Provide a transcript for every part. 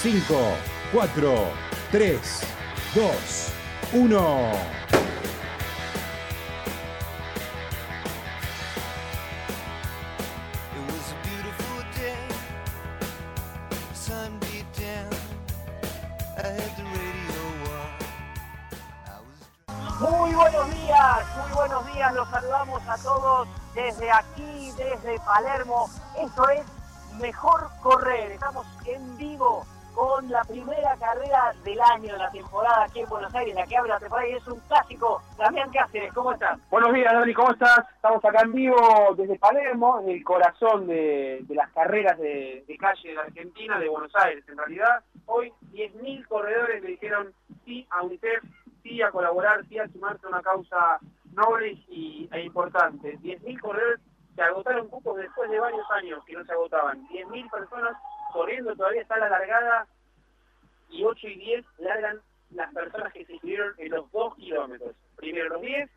5, 4, 3, 2, 1. Muy buenos días, muy buenos días, los saludamos a todos desde aquí, desde Palermo. Esto es Mejor Correr, estamos en vivo con la primera carrera del año de la temporada aquí en Buenos Aires, la que abre la temporada y es un clásico. Damián Cáceres, ¿cómo estás? Buenos días, Dani, ¿cómo estás? Estamos acá en vivo desde Palermo, en el corazón de, las carreras de, calle de la Argentina, de Buenos Aires. En realidad, hoy 10.000 corredores le dijeron sí a UNICEF sí a colaborar, sí a sumarse a una causa noble y, e importante. 10.000 corredores se agotaron cupos después de varios años que no se agotaban. 10.000 personas corriendo, todavía está la largada y 8 y 10 largan las personas que se inscribieron en los 2 kilómetros. Primero los 10,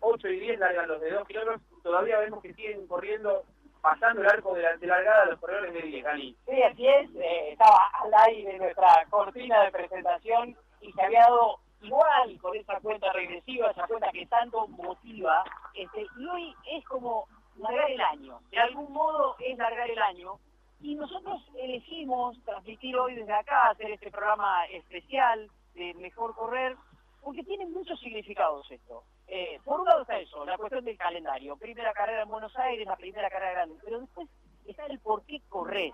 8 y 10 largan los de 2 kilómetros. Todavía vemos que siguen corriendo pasando el arco de, la, largada los corredores de 10, Gani. Sí, así es. Eh, estaba al aire nuestra cortina de presentación y se había dado igual con esa cuenta regresiva, esa cuenta que tanto motiva, este, y hoy es como largar el año, de algún modo es largar el año, y nosotros elegimos transmitir hoy desde acá, hacer este programa especial de Mejor Correr, porque tiene muchos significados esto. Eh, por un lado está eso, la cuestión del calendario, primera carrera en Buenos Aires, la primera carrera grande, pero después está el por qué corres.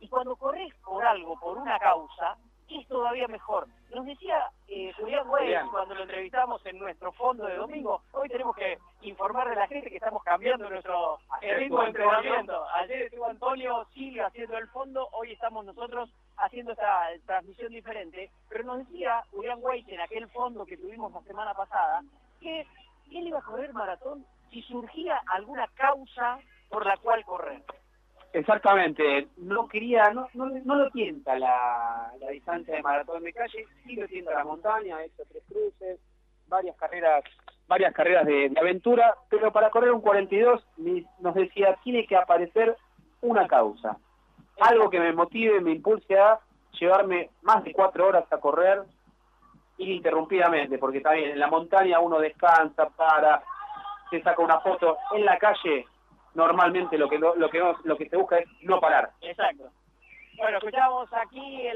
Y cuando corres por algo, por una causa, es todavía mejor. Nos decía eh, Güey cuando lo entrevistamos en nuestro fondo de domingo, hoy tenemos que informar a la gente que estamos cambiando nuestro ritmo de entrenamiento. Ayer estuvo Antonio Silva haciendo el fondo, hoy estamos nosotros haciendo esta transmisión diferente, pero nos decía Julián Güey en aquel fondo que tuvimos la semana pasada, que él iba a correr maratón si surgía alguna causa por la cual correr. Exactamente, no quería, no, no, no lo tienta la, la, distancia de maratón de calle, sí lo tienta la montaña, esos tres cruces, varias carreras, varias carreras de, aventura, pero para correr un 42 nos decía, tiene que aparecer una causa, algo que me motive, me impulse a llevarme más de cuatro horas a correr ininterrumpidamente, porque también en la montaña uno descansa, para, se saca una foto, en la calle normalmente lo que lo, que lo que se busca es no parar. Exacto. Bueno, escuchamos aquí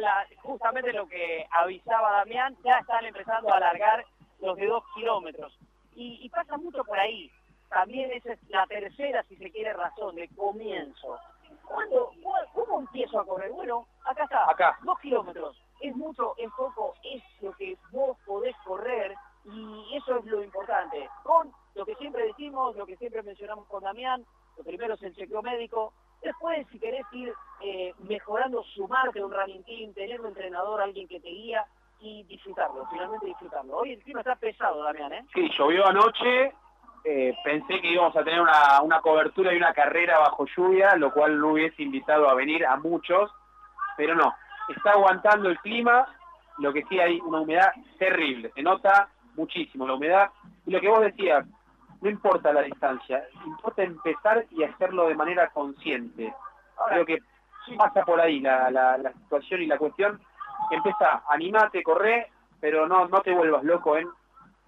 justamente lo que avisaba Damián, ya están empezando a alargar los de dos kilómetros. Y, pasa mucho por ahí. También esa es la tercera, si se quiere, razón de comienzo. ¿Cuándo, ¿Cómo empiezo a correr? Bueno, acá está, acá. dos kilómetros. Es mucho, es poco, es lo que vos podés correr y eso es lo importante. Con lo que siempre decimos, lo que siempre mencionamos con Damián, lo primero es el chequeo médico, después si querés ir eh, mejorando, sumarte a un running team, tener un entrenador, alguien que te guía y disfrutarlo, finalmente disfrutarlo. Hoy el clima está pesado, Damián, ¿eh? Sí, llovió anoche, eh, pensé que íbamos a tener una, una cobertura y una carrera bajo lluvia, lo cual no hubiese invitado a venir a muchos, pero no, está aguantando el clima, lo que sí hay una humedad terrible, se nota muchísimo la humedad, y lo que vos decías, no importa la distancia, importa empezar y hacerlo de manera consciente. Creo que pasa por ahí la, la, situación y la cuestión. Empieza, animate, corre, pero no, no te vuelvas loco en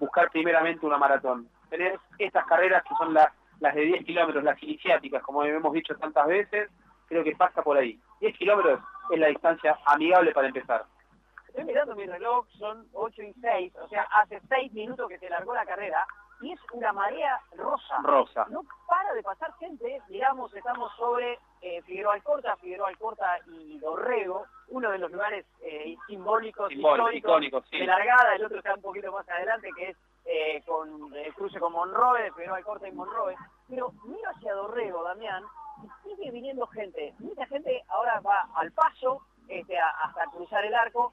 buscar primeramente una maratón. Tener estas carreras que son las, las de 10 kilómetros, las iniciáticas, como hemos dicho tantas veces, creo que pasa por ahí. 10 kilómetros es la distancia amigable para empezar. Estoy mirando mi reloj, son 8 y 6, o sea, hace 6 minutos que se largó la carrera y es una marea rosa. Rosa. No para de pasar gente, digamos, estamos sobre eh, Figueroa Alcorta, Figueroa Alcorta y Dorrego, uno de los lugares eh, simbólicos, históricos de largada, el otro está un poquito más adelante, que es eh, con el cruce con Monroe, Figueroa Alcorta y Monroe. Pero miro hacia Dorrego, Damián, y sigue viniendo gente. Mucha gente ahora va al paso, este, hasta cruzar el arco.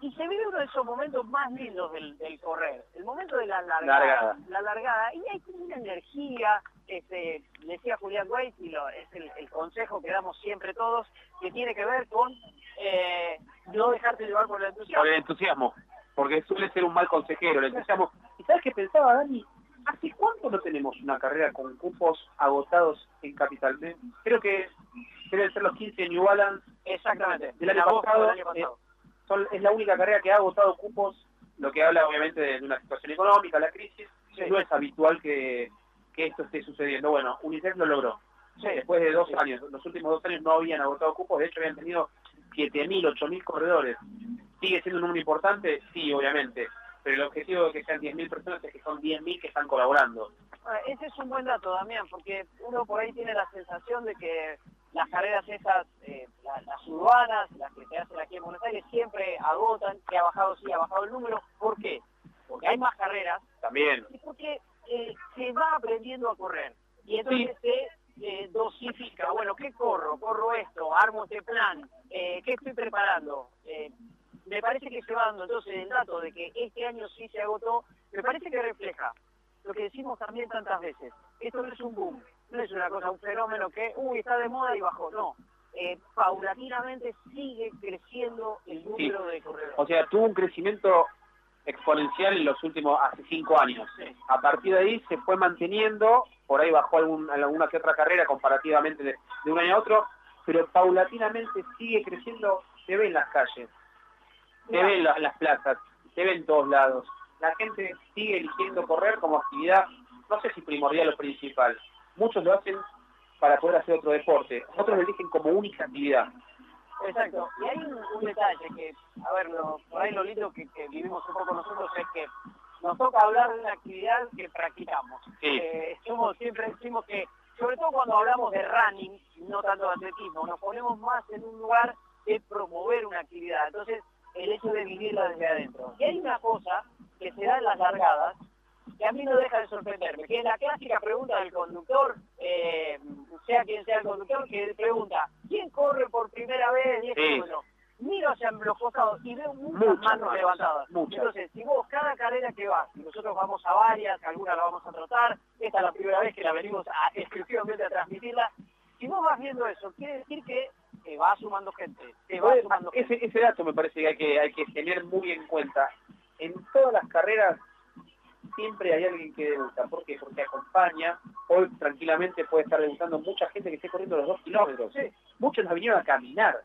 Y se vive uno de esos momentos más lindos del, correr, el momento de la largada, la largada, y hay una energía, este, decía Julián Weiss, y lo, es el, consejo que damos siempre todos, que tiene que ver con eh, no dejarte llevar por el entusiasmo. Por el entusiasmo, porque suele ser un mal consejero, el entusiasmo. ¿Y sabes qué pensaba, Dani? ¿Hace cuánto no tenemos una carrera con cupos agotados en Capital? Creo que deben ser los 15 New Balance. Exactamente. Del año, pasado, eh, es la única carrera que ha agotado cupos, lo que habla obviamente de una situación económica, la crisis. No es habitual que, esto esté sucediendo. Bueno, UNICEF lo logró. Después de dos años, los últimos dos años no habían agotado cupos, de hecho habían tenido 7.000, 8.000 corredores. ¿Sigue siendo un número importante? Sí, obviamente pero el objetivo de que sean 10.000 personas es que son 10.000 que están colaborando. Ah, ese es un buen dato, Damián, porque uno por ahí tiene la sensación de que las carreras esas, eh, las, urbanas, las que hacen aquí en Buenos Aires, siempre agotan, que ha bajado, sí, ha bajado el número. ¿Por qué? Porque hay más carreras. También. Y porque eh, se va aprendiendo a correr. Y entonces se eh, dosifica, bueno, ¿qué corro? Corro esto, armo este plan, ¿qué estoy preparando? me parece que se va dando entonces el dato de que este año sí se agotó, me parece que refleja lo que decimos también tantas veces. Esto no es un boom, no es una cosa, un fenómeno que, uy, está de moda y bajó, no. Eh, paulatinamente sigue creciendo el número de corredores. O sea, tuvo un crecimiento exponencial en los últimos, hace cinco años. A partir de ahí se fue manteniendo, por ahí bajó algún, alguna que otra carrera comparativamente de, de un año a otro, pero paulatinamente sigue creciendo, se ve en las calles se ven las plazas, se ven en todos lados. La gente sigue eligiendo correr como actividad, no sé si primordial o principal. Muchos lo hacen para poder hacer otro deporte, otros lo eligen como única actividad. Exacto, y hay un, detalle que, a ver, lo, por ahí lo lindo que, vivimos un poco nosotros es que nos toca hablar de una actividad que practicamos. Eh, siempre decimos que, sobre todo cuando hablamos de running, no tanto de atletismo, nos ponemos más en un lugar de promover una actividad. Entonces, el hecho de vivirla desde adentro. Y hay una cosa que se da en las largadas que a mí no deja de sorprenderme, que es la clásica pregunta del conductor, eh, sea quien sea el conductor, que pregunta, ¿quién corre por primera vez 10 kilómetros? Miro hacia los costados y veo muchas, manos levantadas. Entonces, si vos cada carrera que vas, y nosotros vamos a varias, algunas la vamos a trotar, esta es la primera vez que la venimos a, exclusivamente a transmitirla, si vos vas viendo eso, quiere decir que se va sumando gente. ese, ese dato me parece que hay, que hay que tener muy en cuenta. En todas las carreras siempre hay alguien que debuta. ¿Por qué? Porque acompaña. Hoy tranquilamente puede estar debutando mucha gente que esté corriendo los dos kilómetros. Muchos nos vinieron a caminar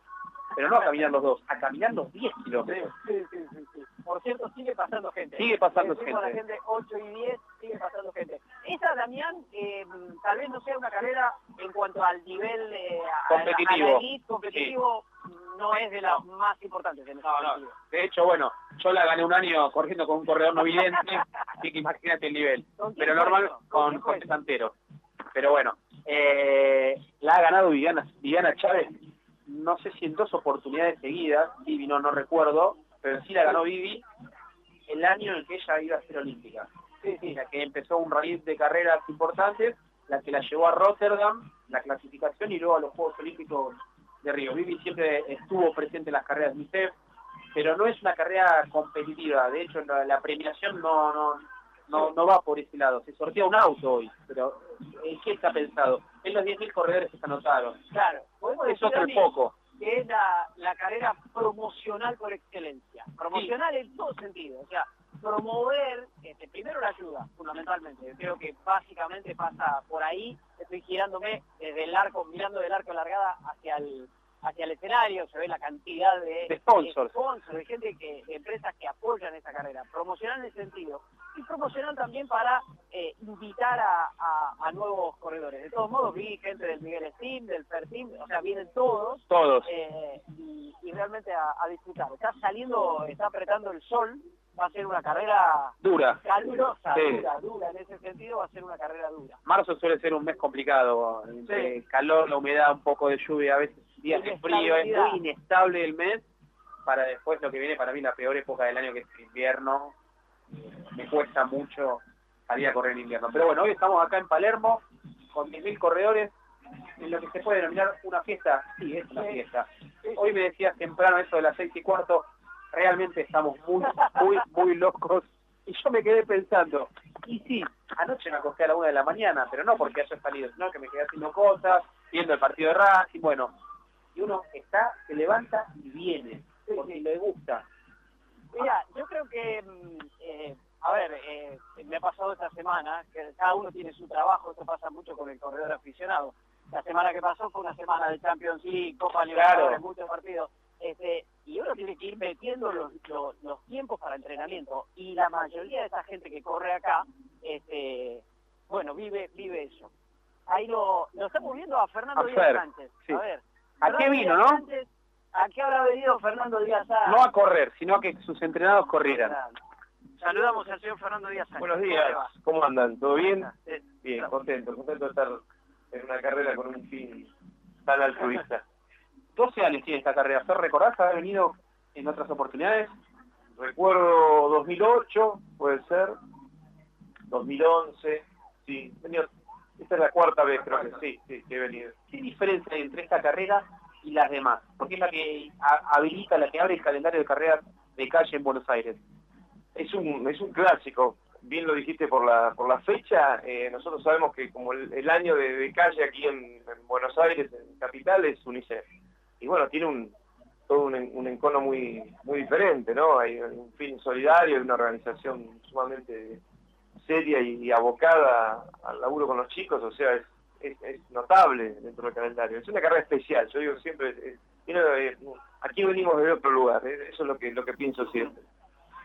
pero no a caminar los dos, a caminar los 10 kilómetros. Sí, sí, sí, Por cierto, sigue pasando gente. Sigue pasando gente. la gente 8 y 10, sigue pasando gente. Esa, Damián, eh, tal vez no sea una carrera en cuanto al nivel eh, competitivo. competitivo, no es de las más importantes en De hecho, bueno, yo la gané un año corriendo con un corredor no vidente, así que imagínate el nivel. Pero normal con José Santero. Pero bueno, eh, la ha ganado Viviana, Viviana Chávez no sé si en dos oportunidades seguidas, Vivi no, no recuerdo, pero sí la ganó Vivi el año en que ella iba a ser olímpica. Sí, la que empezó un raíz de carreras importantes, la que la llevó a Rotterdam, la clasificación y luego a los Juegos Olímpicos de Río. Vivi siempre estuvo presente en las carreras de UNICEF, pero no es una carrera competitiva. De hecho, la, premiación no, no, no, no va por ese lado. Se sortea un auto hoy, pero ¿en qué está pensado? En los 10.000 corredores que se anotaron. Claro, eso es poco. Que es la, la, carrera promocional por excelencia. Promocional en todo sentido. O sea, promover, este, primero la ayuda, fundamentalmente. creo que básicamente pasa por ahí. Estoy girándome desde el arco, mirando del arco largada hacia el hacia el escenario, se ve la cantidad de, sponsors. de, gente que, de empresas que apoyan esta carrera, promocional en ese sentido, y promocional también para eh, invitar a, a, nuevos corredores. De todos modos, vi gente del Miguel Steam, del Fertim, o sea, vienen todos. Todos. Eh, y, realmente a, disfrutar. Está saliendo, está apretando el sol, va a ser una carrera dura, calurosa, dura, dura, en ese sentido va a ser una carrera dura. Marzo suele ser un mes complicado, entre calor, la humedad, un poco de lluvia, a veces días de frío, es muy inestable el mes, para después lo que viene para mí la peor época del año que es el invierno, me cuesta mucho salir a correr en invierno. Pero bueno, hoy estamos acá en Palermo con 10.000 corredores en lo que se puede denominar una fiesta, sí, es una fiesta. Hoy me decías temprano eso de las seis y cuarto, realmente estamos muy, muy, muy locos. Y yo me quedé pensando, y sí, anoche me acosté a la una de la mañana, pero no porque haya salido, sino que me quedé haciendo cosas, viendo el partido de Racing, bueno, y uno está, se levanta y viene, porque le gusta. Mira, yo creo que mm, eh, a ver, eh, me ha pasado esta semana, que cada uno tiene su trabajo, esto pasa mucho con el corredor aficionado. La semana que pasó fue una semana de Champions League, Copa Libertadores, muchos partidos. Este, y uno tiene que ir metiendo los, los, tiempos para entrenamiento. Y la mayoría de esa gente que corre acá, este, bueno, vive vive eso. Ahí lo, lo estamos viendo a Fernando Díaz Sánchez. A ver. ¿A qué vino, no? ¿A qué habrá venido Fernando Díaz? No a correr, sino a que sus entrenados corrieran. Saludamos al señor Fernando Díaz. Buenos días, ¿cómo andan? ¿Todo bien? Bien, contento, contento de estar en una carrera con un fin tan altruista. 12 años tiene esta carrera. ¿Fer recordás ha venido en otras oportunidades? Recuerdo 2008, puede ser, 2011, sí, esta es la cuarta vez creo que sí, sí, que he venido. ¿Qué diferencia hay entre esta carrera y las demás? Porque es la que habilita, la que abre el calendario de carreras de calle en Buenos Aires. Es un, es un clásico, bien lo dijiste por la, por la fecha, eh, nosotros sabemos que como el, año de, calle aquí en, Buenos Aires, en Capital, es UNICEF. Y bueno, tiene un, todo un, un encono muy, muy diferente, ¿no? Hay un fin solidario, y una organización sumamente seria y, abocada al laburo con los chicos, o sea, es, es, notable dentro del calendario. Es una carrera especial, yo digo siempre, eh, aquí venimos de otro lugar, eh, eso es lo que, lo que pienso siempre.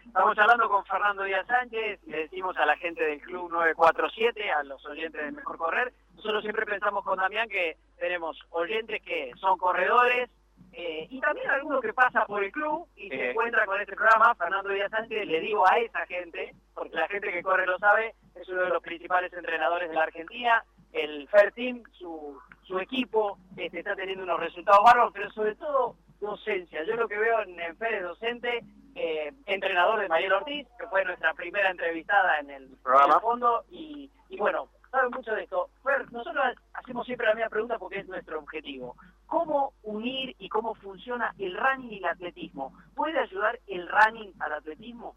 Estamos hablando con Fernando Díaz Sánchez, le decimos a la gente del Club 947, a los oyentes de Mejor Correr. Nosotros siempre pensamos con Damián que tenemos oyentes que son corredores eh, y también algunos que pasa por el club y se encuentra con este programa. Fernando Díaz Sánchez, le digo a esa gente, porque la gente que corre lo sabe, es uno de los principales entrenadores de la Argentina. El Fair Team, su, su equipo, este, está teniendo unos resultados bárbaros, pero sobre todo docencia. Yo lo que veo en, en Fer es docente eh, entrenador de Mariel Ortiz, que fue nuestra primera entrevistada en el programa fondo, y, bueno, saben mucho de esto. nosotros hacemos siempre la misma pregunta porque es nuestro objetivo. ¿Cómo unir y cómo funciona el running y el atletismo? ¿Puede ayudar el running al atletismo?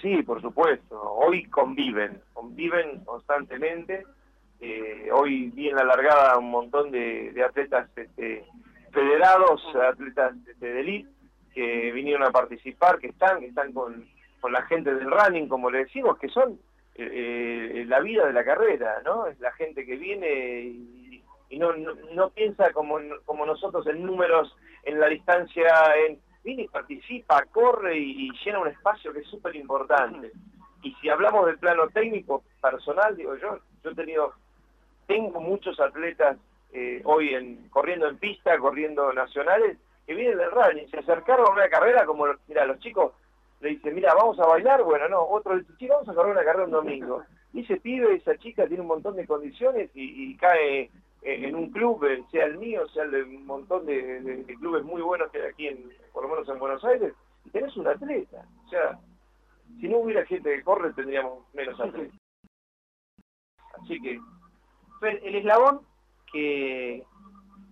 Sí, por supuesto. Hoy conviven, conviven constantemente. Eh, hoy vi en la largada un montón de, atletas este, federados, atletas este, de elite, que vinieron a participar, que están, que están con, con la gente del running, como le decimos, que son eh, eh, la vida de la carrera, ¿no? Es la gente que viene y, no, no, piensa como, como nosotros en números, en la distancia, en viene y participa, corre y, llena un espacio que es súper importante. Y si hablamos del plano técnico, personal, digo yo, yo he tenido, tengo muchos atletas eh, hoy en corriendo en pista, corriendo nacionales, que vienen del running, se acercaron a una carrera como, mira, los chicos le dicen, mira, vamos a bailar, bueno, no, otro dice, sí, vamos a correr una carrera un domingo. Y ese pibe, esa chica tiene un montón de condiciones y, cae en un club, eh, sea el mío, sea el de un montón de, clubes muy buenos que hay aquí, en, por lo menos en Buenos Aires, y tenés un atleta. O sea, si no hubiera gente que corre, tendríamos menos atletas. Así que... El eslabón que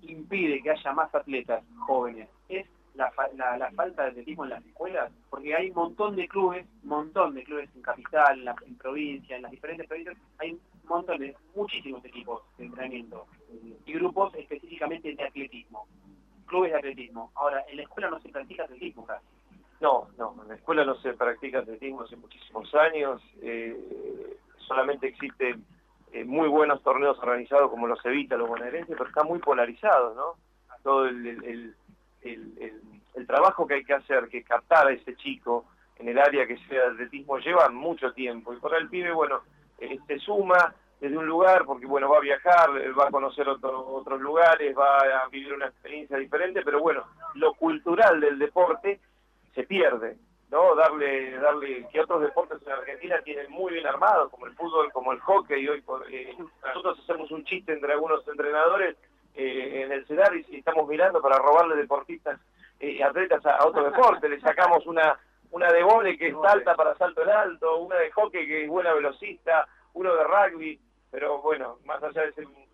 impide que haya más atletas jóvenes es la, la, falta de atletismo en las escuelas, porque hay un montón de clubes, montón de clubes en capital, en, la, en provincia, en las diferentes provincias, hay montones, muchísimos equipos de entrenamiento y grupos específicamente de atletismo, clubes de atletismo. Ahora, en la escuela no se practica atletismo casi. No, no, en la escuela no se practica atletismo hace muchísimos años, eh, solamente existe eh, muy buenos torneos organizados como los Evita, los bonaerenses, pero está muy polarizado, ¿no? Todo el, trabajo que hay que hacer, que captar a ese chico en el área que sea de atletismo, lleva mucho tiempo. Y por el pibe, bueno, eh, se suma desde un lugar porque, bueno, va a viajar, va a conocer otros lugares, va a vivir una experiencia diferente, pero bueno, lo cultural del deporte se pierde. ¿no? Darle, darle que otros deportes en Argentina tienen muy bien armados, como el fútbol, como el hockey. Hoy eh, nosotros hacemos un chiste entre algunos entrenadores eh, en el CEDAR y, estamos mirando para robarle deportistas, eh, atletas a, otro deporte. Le sacamos una una de vole que es alta para salto en alto, una de hockey que es buena velocista, uno de rugby, pero bueno, más allá de ser un,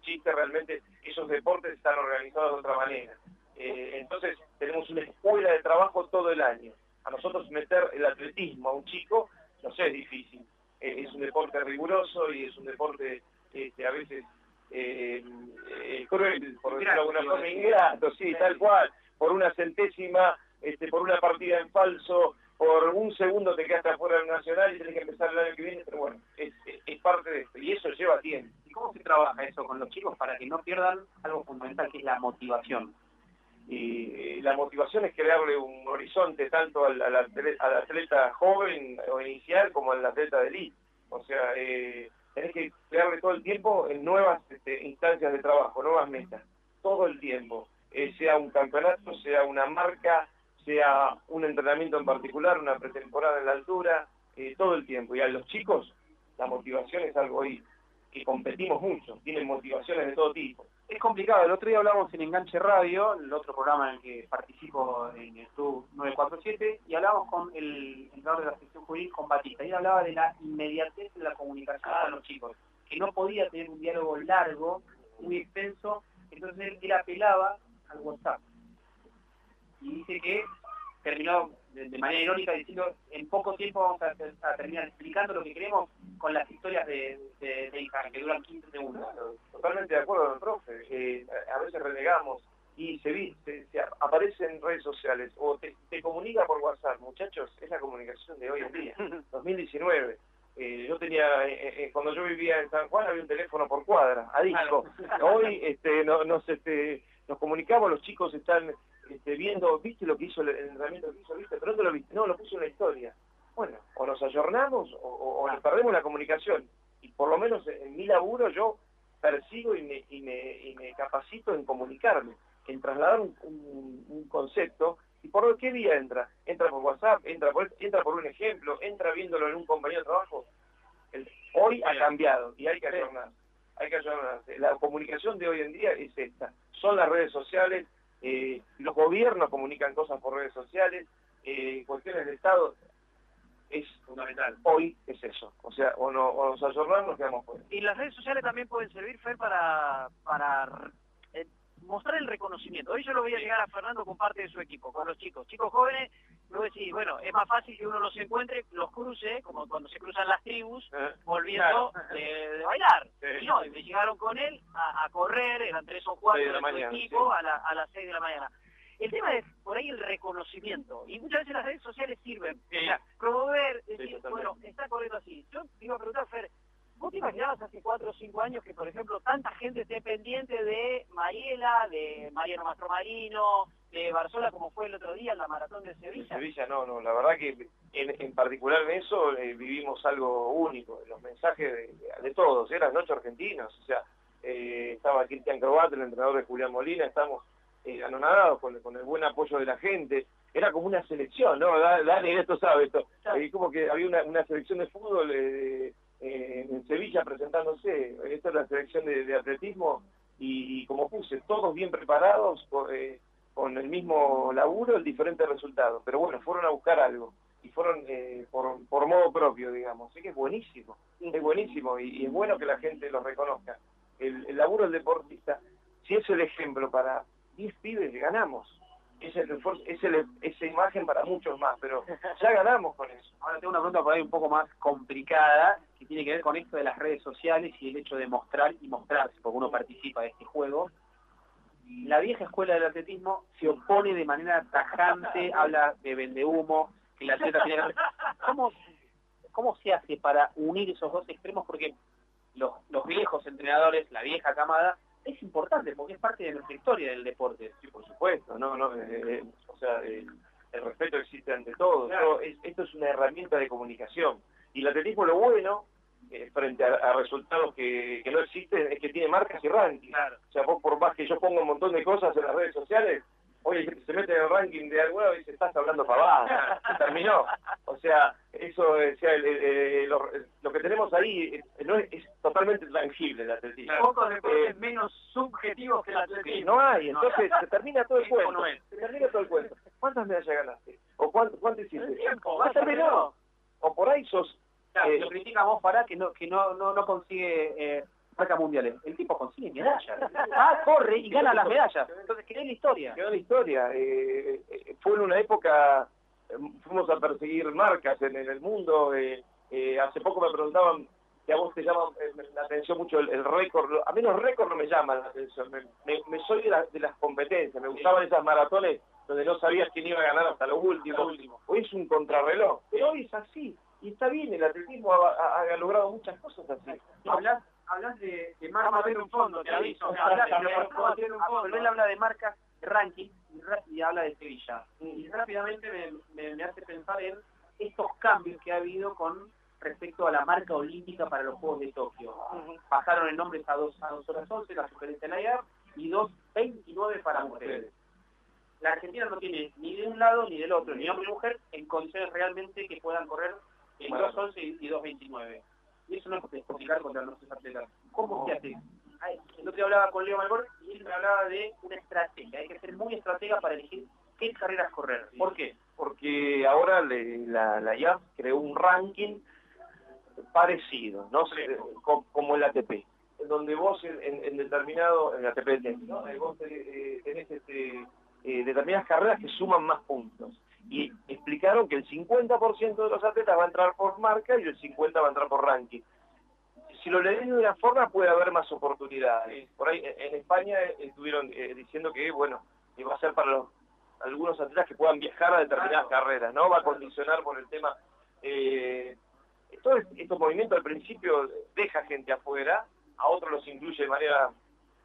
chiste, realmente esos deportes están organizados de otra manera. entonces tenemos una escuela de trabajo todo el año a nosotros meter el atletismo a un chico, no sé, es difícil. Eh, es un deporte riguroso y es un deporte este, a veces eh, eh, cruel, por decirlo de alguna forma, ingrato, sí, tal cual, por una centésima, este, por una partida en falso, por un segundo te quedaste afuera del Nacional y tenés que empezar el año que viene, pero bueno, es, es parte de esto y eso lleva tiempo. ¿Y cómo se trabaja eso con los chicos para que no pierdan algo fundamental que es la motivación? y la motivación es crearle un horizonte tanto al, al, atleta, joven o inicial como al atleta de elite. O sea, eh, tenés que crearle todo el tiempo en nuevas este, instancias de trabajo, nuevas metas, todo el tiempo. Eh, sea un campeonato, sea una marca, sea un entrenamiento en particular, una pretemporada en la altura, eh, todo el tiempo. Y a los chicos la motivación es algo ahí, que competimos mucho, tienen motivaciones de todo tipo es complicado. El otro día hablamos en Enganche Radio, el otro programa en el que participo en el Club 947, y hablamos con el entrenador de la sección juvenil, con Batista. Él hablaba de la inmediatez de la comunicación con los chicos, que no podía tener un diálogo largo, muy extenso, entonces él apelaba al WhatsApp. Y dice que terminó de, manera irónica diciendo en poco tiempo vamos a, terminar explicando lo que queremos con las historias de, de, de que duran 15 segundos. totalmente de acuerdo, profe. Eh, a veces renegamos y se, se, se, aparece en redes sociales o te, comunica por WhatsApp. Muchachos, es la comunicación de hoy en día, 2019. Eh, yo tenía, eh, cuando yo vivía en San Juan había un teléfono por cuadra, a disco. Hoy este, no, nos, este, nos comunicamos, los chicos están este, viendo, ¿viste lo que hizo el, entrenamiento que hizo? ¿Viste? Pero no lo viste, no, lo puso en la historia. Bueno, o nos ayornamos o, nos perdemos la comunicación. Y por lo menos en mi laburo yo persigo y me, y me, y me capacito en comunicarme, en trasladar un, concepto. ¿Y por qué vía entra? Entra por WhatsApp, entra por, entra por un ejemplo, entra viéndolo en un compañero de trabajo. hoy ha cambiado y hay que ayornarse. Hay que ayornarse. La comunicación de hoy en día es esta. Son las redes sociales, eh, los gobiernos comunican cosas por redes sociales, eh, cuestiones de Estado, es fundamental. Hoy es eso. O sea, o, no, o nos ayornamos, quedamos fuera. Y las redes sociales también pueden servir, Fer, para, para eh, mostrar el reconocimiento. Hoy yo lo voy a llegar a Fernando con parte de su equipo, con los chicos. Chicos jóvenes, luego decís, bueno, es más fácil que uno los encuentre, los cruce, como cuando se cruzan las tribus, eh, volviendo de, bailar. Y no, me llegaron con él a, correr, eran tres o cuatro de, su equipo, a, la, a las seis de la mañana. El tema es por ahí el reconocimiento. Y muchas veces las redes sociales sirven. promover, decir, bueno, está corriendo así. Yo te iba a preguntar, Fer, ¿Vos te imaginabas hace cuatro o cinco años que, por ejemplo, tanta gente esté pendiente de Mariela, de Mariano Mastromarino, de Barzola, como fue el otro día en la maratón de Sevilla? Sevilla, no, no. La verdad que en, particular en eso eh, vivimos algo único. Los mensajes de, todos, eran ocho argentinos. O sea, eh, estaba Cristian Crobat, el entrenador de Julián Molina, estamos eh, anonadados con, con, el buen apoyo de la gente. Era como una selección, ¿no? Dani, esto sabe esto. Eh, como que había una, una selección de fútbol eh, eh, en Sevilla presentándose. Esta es la selección de, atletismo y, como puse, todos bien preparados, eh, con el mismo laburo, el diferente resultado. Pero bueno, fueron a buscar algo y fueron eh, por, por, modo propio, digamos. Así que es buenísimo, es buenísimo y, es bueno que la gente lo reconozca. El, el laburo del deportista, si es el ejemplo para 10 pibes, ganamos es, el, es el, esa imagen para muchos más, pero ya ganamos con eso. Ahora tengo una pregunta por ahí un poco más complicada, que tiene que ver con esto de las redes sociales y el hecho de mostrar y mostrarse, porque uno participa de este juego. La vieja escuela del atletismo se opone de manera tajante, habla de vendehumo, que la atleta tiene que... ¿Cómo, ¿Cómo se hace para unir esos dos extremos? Porque los, los viejos entrenadores, la vieja camada, es importante porque es parte de nuestra historia del deporte. Sí, por supuesto, no, no, eh, eh, o sea, el respeto existe ante todo. esto es una herramienta de comunicación. Y el atletismo lo bueno, eh, frente a, resultados que, que, no existen, es que tiene marcas y rankings. O sea, vos por más que yo ponga un montón de cosas en las redes sociales, oye, se mete en el ranking de alguna y dice, estás hablando pavada, terminó. O sea, eso, o sea, lo, que tenemos ahí no es, totalmente tangible el atletismo. Pocos deportes eh, menos subjetivos que el atletismo. no hay, entonces se termina todo el cuento. Se termina todo el cuento. ¿Cuántas medallas ganaste? ¿O cuánto, cuánto hiciste? El tiempo, terminó. O por ahí sos... Claro, eh, lo critica vos para que no, que no, no, no consigue... Eh, marcas mundiales. El tipo consigue medallas. Ah, corre y gana las medallas. Entonces quedó la historia. Quedó la historia. Eh, eh, fue en una época, eh, fuimos a perseguir marcas en, el mundo. Hace poco me preguntaban que a vos te llama la atención mucho el, récord. A mí los récords no me llaman la atención. Me, me, soy de, de, las competencias. Me gustaban esas maratones donde no sabías quién iba a ganar hasta lo último. Hoy es un contrarreloj, pero hoy es así. Y está bien, el atletismo ha, ha, logrado muchas cosas así. Hablas, hablas de, de marcas. Vamos a ver un fondo, te aviso. Él habla de marcas, de ranking, y, habla de Sevilla. Y rápidamente me, me hace pensar en estos cambios que ha habido con respecto a la marca olímpica para los Juegos de Tokio. Pasaron en nombres a dos, a dos horas 11, la sugerencia de la y 2.29 para mujeres. La Argentina no tiene ni de un lado ni del otro, ni hombre ni mujer, en condiciones realmente que puedan correr en 2.11 y 2.29. Y eso no es complicar contra nuestros atletas. ¿Cómo se hace? Yo te hablaba con Leo Malbor y él me hablaba de una estrategia. Hay que ser muy estratega para elegir qué carreras correr. ¿Por qué? Porque ahora la, la IAF creó un ranking parecido, no sé, como el ATP, donde vos en, determinado, en el ATP ¿no? Eh, vos eh, tenés este, eh, determinadas carreras que suman más puntos. Y explicaron que el 50% de los atletas va a entrar por marca y el 50% va a entrar por ranking. Si lo lees de una forma puede haber más oportunidades. Por ahí en España estuvieron diciendo que, bueno, va a ser para los, algunos atletas que puedan viajar a determinadas carreras, ¿no? Va a condicionar por el tema eh, todos estos movimientos al principio deja gente afuera, a otros los incluye de manera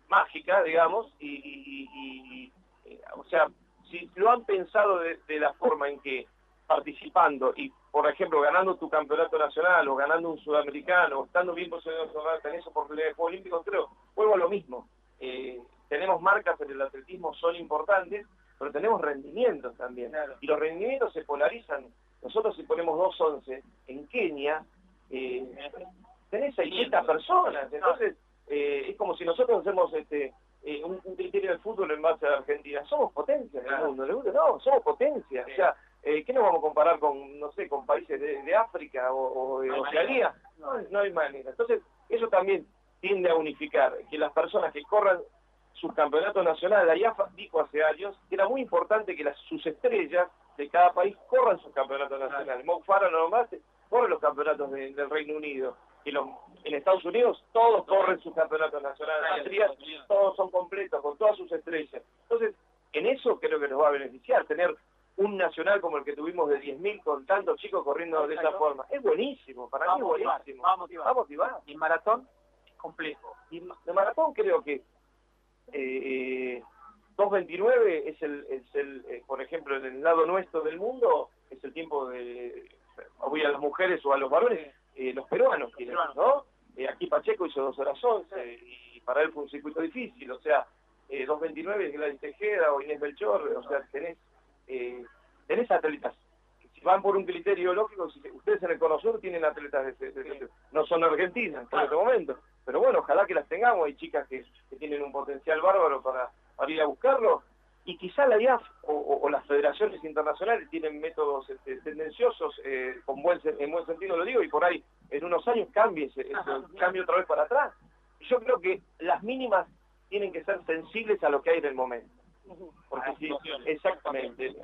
mágica, digamos, y, eh, o sea, si lo han pensado de, la forma en que participando y, por ejemplo, ganando tu campeonato nacional o ganando un sudamericano o estando bien posicionado tenés oportunidades de Juegos Olímpicos, creo, vuelvo a lo mismo. Eh, tenemos marcas en el atletismo, son importantes, pero tenemos rendimientos también. Y los rendimientos se polarizan nosotros si ponemos 2.11 en Kenia, eh, tenés 600 personas, entonces eh, es como si nosotros hacemos este eh, un, criterio de fútbol en base a Argentina. Somos potencia en el mundo, ¿le gusta? No, somos potencia. O sea, eh, ¿qué nos vamos a comparar con, no sé, con países de, África o, de Oceanía? No, no hay manera. Entonces, eso también tiende a unificar, que las personas que corran sus campeonatos nacionales, la IAFA dijo hace años que era muy importante que las, sus estrellas de cada país corran sus campeonatos nacionales. Mo Farah nomás corre los campeonatos del Reino Unido. Y los, en Estados Unidos todos corren sus campeonatos nacionales. todos son completos, con todas sus estrellas. Entonces, en eso creo que nos va a beneficiar, tener un nacional como el que tuvimos de 10.000 con tantos chicos corriendo de esa forma. Es buenísimo, para mí es buenísimo. Va a motivar. Va a motivar. Y maratón, complejo. Y de maratón creo que eh, 2.29 es el, es el eh, por ejemplo, en el lado nuestro del mundo, es el tiempo de, voy a las mujeres o a los varones, eh, los peruanos ¿no? Eh, aquí Pacheco hizo 2 horas 11 y para él fue un circuito difícil, o sea, 2.29 es Gladys Tejeda o Inés Belchor, o sea, tenés, tenés atletas si van por un criterio lógico, si ustedes en el Cono Sur tienen atletas de, no son argentinas en este momento, pero bueno, ojalá que las tengamos, hay chicas que, que tienen un potencial bárbaro para, para ir a buscarlo, y quizá la IAF o, las federaciones internacionales tienen métodos este, tendenciosos, eh, con buen, en buen sentido lo digo, y por ahí en unos años cambie, ese, cambie otra vez para atrás. Yo creo que las mínimas tienen que ser sensibles a lo que hay en el momento. Porque si, exactamente,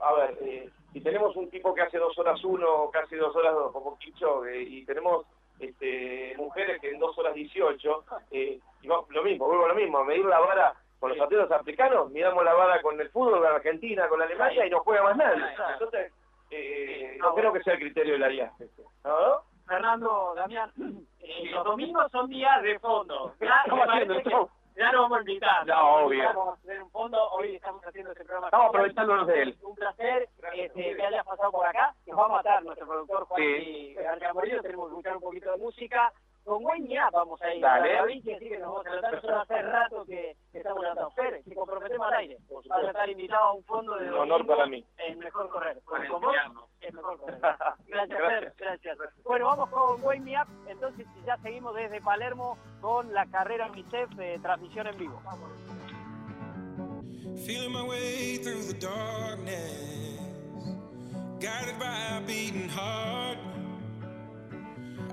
a ver, eh, si tenemos un tipo que hace dos horas uno, casi dos horas dos, como Kipchoge, y tenemos este, mujeres que en dos horas dieciocho, eh, y lo mismo, vuelvo a lo mismo, a medir la vara con los atletas africanos, miramos la vara con el fútbol, con Argentina, con la Alemania y no juega más nadie. Entonces, eh, no creo que sea el criterio de la. ¿No? Fernando, Damián, eh, los domingos son días de fondo. Ya, ya no vamos a invitar. No, obvio. Vamos a hacer un fondo. Hoy estamos haciendo este programa. Estamos aprovechándonos de él. Un placer este, que hayas pasado por acá. Nos va a matar nuestro productor Juan sí. y Tenemos que escuchar un poquito de música con buen ya vamos a ir Dale. a la que así que nos vamos a tratar. Nosotros hace rato que, estamos lanzando. Fer, si comprometemos al aire, vas a estar invitado a un fondo de... Un honor para mí. El mejor correr. Con vos, el mejor correr. Gracias, Fer, gracias. Bueno, vamos con Wake Me Up. Entonces ya seguimos desde Palermo con la carrera MICEF de transmisión en vivo. Vamos. Feeling my way through the darkness Guided by a beating heart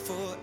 for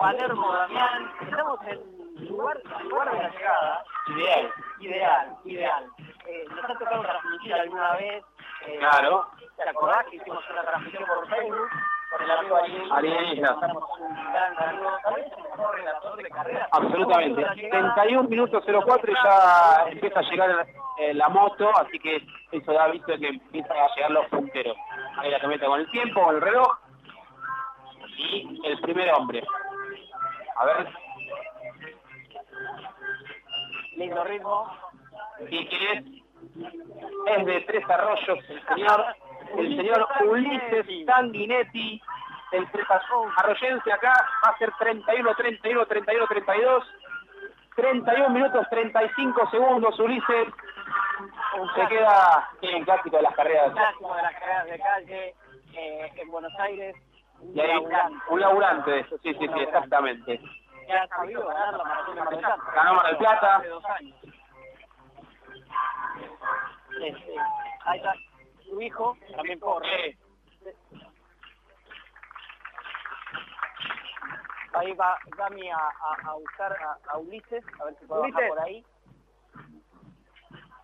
Palermo, Damián. Estamos en el lugar, lugar de la llegada. Ideal. Ideal, ideal. Eh, ¿Nos ha tocado transmitir alguna vez? Eh, Claro. ¿Te acordás que hicimos una transmisión por Facebook? Con el amigo carrera. Absolutamente. Estamos en la llegada. 31 minutos 04 y ya empieza a llegar eh, la moto, así que eso da aviso de que empiezan a llegar los punteros. Ahí la camioneta con el tiempo, con el reloj. Y el primer hombre. A ver, Lindo ritmo. ¿y quién es? De Tres Arroyos, el señor, el señor Ulises Sanguinetti, el Tres Arroyense acá, va a ser 31, 31, 31, 32. 31 minutos 35 segundos, Ulises. Se queda en un clásico de las carreras. clásico de las carreras de calle eh, en Buenos Aires. Un Y ahí, laburante. un laburante de eso, sí, sí, sí, exactamente. Que ha sabido ganar la maratón de Mar del Plata. Ganó Mar del Plata. Hace dos años. Este, ahí está. Su hijo también corre. Ahí va Dami a, a, a buscar a, a Ulises, a ver si puede bajar Ulises. por ahí.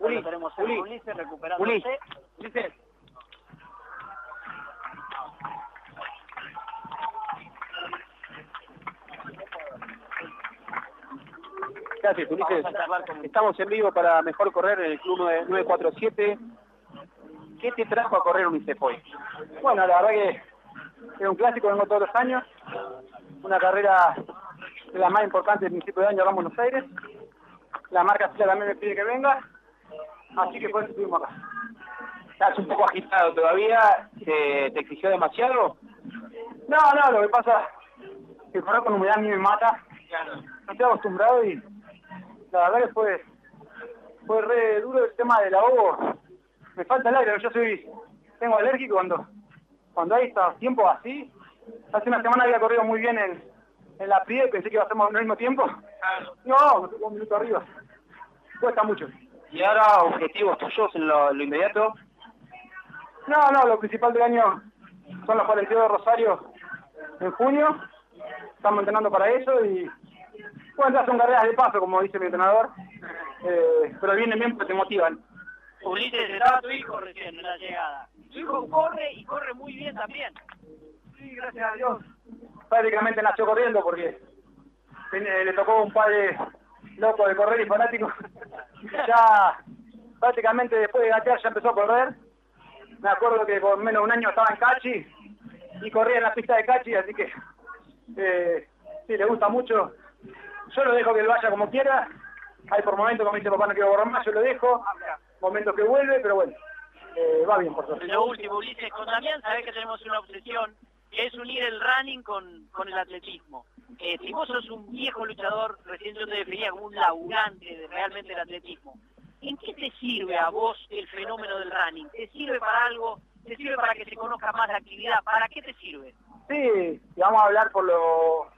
Uli, Ahí lo tenemos a Uli. Ulises recuperándose. Ulises. Gracias, Ulises. Estamos en vivo para Mejor Correr en el Club 947. ¿Qué te trajo a correr Ulises hoy? Bueno, la verdad que es un clásico, vengo todos los años. Una carrera de las más importantes del principio de año acá en Buenos Aires. La marca Sila también me pide que venga. Así que por eso estuvimos acá. ¿Estás un poco agitado todavía? ¿Te, te exigió demasiado? No, no, lo que pasa es que correr con humedad a mí me mata. No estoy acostumbrado y la verdad que fue, fue re duro el tema del ahogo. Me falta el aire, yo soy, tengo alérgico cuando, cuando hay estos tiempos así. Hace una semana había corrido muy bien en, en la PRIE, pensé que iba a ser al mismo tiempo. No, me un minuto arriba. Cuesta mucho. ¿Y ahora objetivos tuyos en lo, lo inmediato? No, no, lo principal del año son los 42 de Rosario en junio. Estamos entrenando para eso y bueno, ya son carreras de paso, como dice mi entrenador. Eh, pero vienen bien porque te motivan. Ulises, estaba tu hijo recién en la llegada. Tu hijo corre y corre muy bien también. Sí, gracias a Dios. Prácticamente nació corriendo porque le tocó un padre loco de correr y fanático. ya prácticamente después de gatear ya empezó a correr. Me acuerdo que por menos de un año estaba en Cachi y corría en la pista de Cachi, así que eh, sí, le gusta mucho. Yo lo dejo que él vaya como quiera. Hay por momentos, como dice papá, no quiero borrar más, yo lo dejo. Momentos que vuelve, pero bueno, eh, va bien por suerte. Lo último, Ulises, con Damián sabés que tenemos una obsesión, que es unir el running con, con el atletismo. Eh, si vos sos un viejo luchador, recién yo te definía como un laburante de realmente el atletismo, ¿en qué te sirve a vos el fenómeno del running? ¿Te sirve para algo? ¿Te sirve para que se conozca más la actividad? ¿Para qué te sirve? Sí, y vamos a hablar por lo,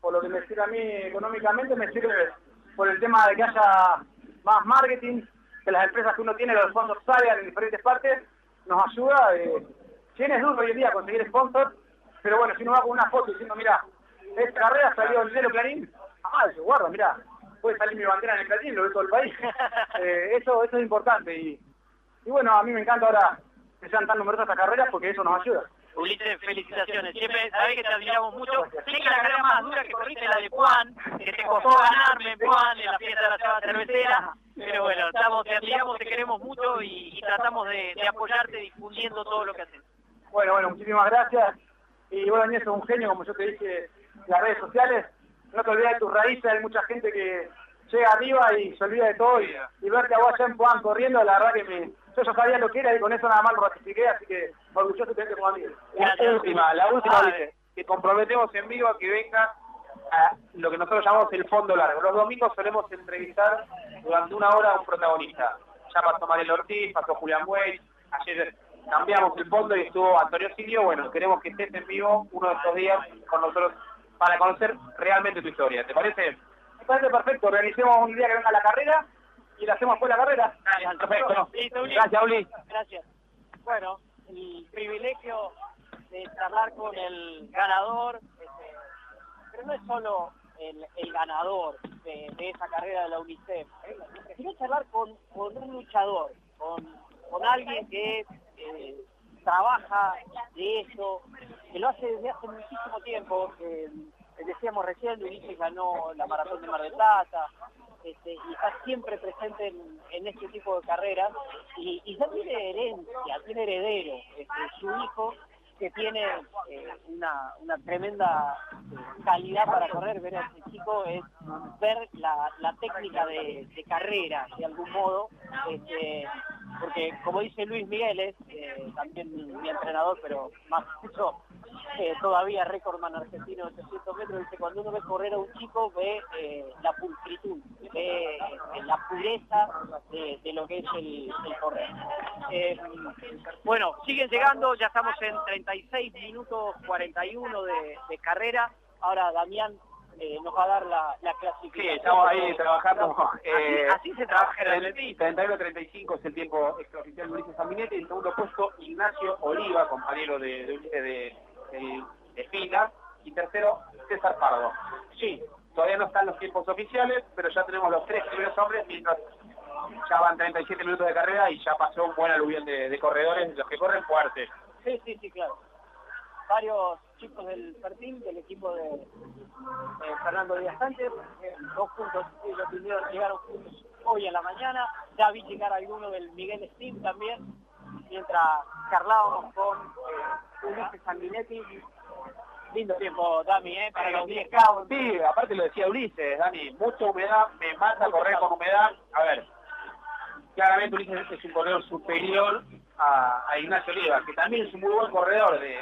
por lo que me sirve a mí económicamente, me sirve por el tema de que haya más marketing, que las empresas que uno tiene, los sponsors salgan en diferentes partes, nos ayuda. Eh, si es duro hoy en día conseguir sponsors, pero bueno, si uno va con una foto diciendo, mira, esta carrera salió el cielo Clarín, ah, yo guarda, mira, puede salir mi bandera en el Clarín, lo ve todo el país. Eh, eso, eso es importante y, y bueno, a mí me encanta ahora que sean tan numerosas estas carreras porque eso nos ayuda. Ulises, felicitaciones. Siempre sabés que te admiramos mucho. Sé que la carrera más dura que corriste es la de Juan, que te costó ganarme Juan, en la fiesta de la Chava Cervecera. Pero bueno, estamos, te admiramos, te queremos mucho y, tratamos de, apoyarte difundiendo todo lo que haces. Bueno, bueno, muchísimas gracias. Y bueno, Daniel, sos un genio, como yo te dije las redes sociales. No te olvides de tus raíces, hay mucha gente que llega arriba y se olvida de todo. Y, y verte a vos allá en Puan corriendo, la verdad que me, yo ya sabía lo que era y con eso nada más lo ratifiqué, así que orgulloso de tenerte como amigo. La última, la última, Ah, que comprometemos en vivo a que venga a lo que nosotros llamamos el fondo largo. Los domingos solemos entrevistar durante una hora a un protagonista. Ya pasó Mariel Ortiz, pasó Julián Buey, ayer cambiamos el fondo y estuvo Antonio Silvio. Bueno, queremos que estés en vivo uno de estos días con nosotros para conocer realmente tu historia. ¿Te parece? Me parece perfecto, organicemos un día que venga la carrera y la hacemos después la carrera. Perfecto. Listo, Uli. Gracias, Uli. Gracias. Bueno, el privilegio de charlar con el ganador, este, pero no es solo el, el ganador de, de esa carrera de la UNICEF, ¿eh? sino charlar con, con un luchador, con, con alguien que eh, trabaja de eso, que lo hace desde hace muchísimo tiempo. eh, decíamos recién, Ulises ganó la maratón de Mar del Plata, este, y está siempre presente en, en este tipo de carreras y, y ya tiene herencia, tiene heredero, este, su hijo que tiene eh, una, una tremenda eh, calidad para correr, ver a este chico es ver la, la técnica de, de carrera de algún modo, este, porque como dice Luis Miguel, es eh, también mi, entrenador, pero más mucho eh, todavía récordman argentino de 800 metros, dice, cuando uno ve correr a un chico, ve eh, la pulcritud, ve eh, la pureza de, lo que es el, el correr. Eh, bueno, siguen llegando, ya estamos en 36 minutos 41 de, de carrera, ahora Damián eh, nos va a dar la, la clasificación. Sí, estamos ahí trabajando. Así, eh, así se trabaja en el atletismo. 31-35 es el tiempo extraoficial de Ulises Sanguinetti. En segundo puesto, Ignacio Oliva, compañero de, de, de, de fila. Y tercero, César Pardo. Sí, todavía no están los tiempos oficiales, pero ya tenemos los tres primeros hombres, mientras ya van 37 minutos de carrera y ya pasó un buen aluvión de, de corredores, los que corren fuerte. Sí, sí, sí, claro. Varios chicos del perfil del equipo de, Fernando Díaz Sánchez, eh, dos puntos, ellos llegaron hoy en la mañana, ya vi llegar alguno del Miguel Steam también, mientras charlábamos con eh, Ulises Sanguinetti. Lindo tiempo, Dami, ¿eh? Para los 10K. Sí, aparte lo decía Ulises, Dani, mucha humedad, me mata correr con humedad. A ver, claramente Ulises es un corredor superior a, a Ignacio Oliva, que también es un muy buen corredor de,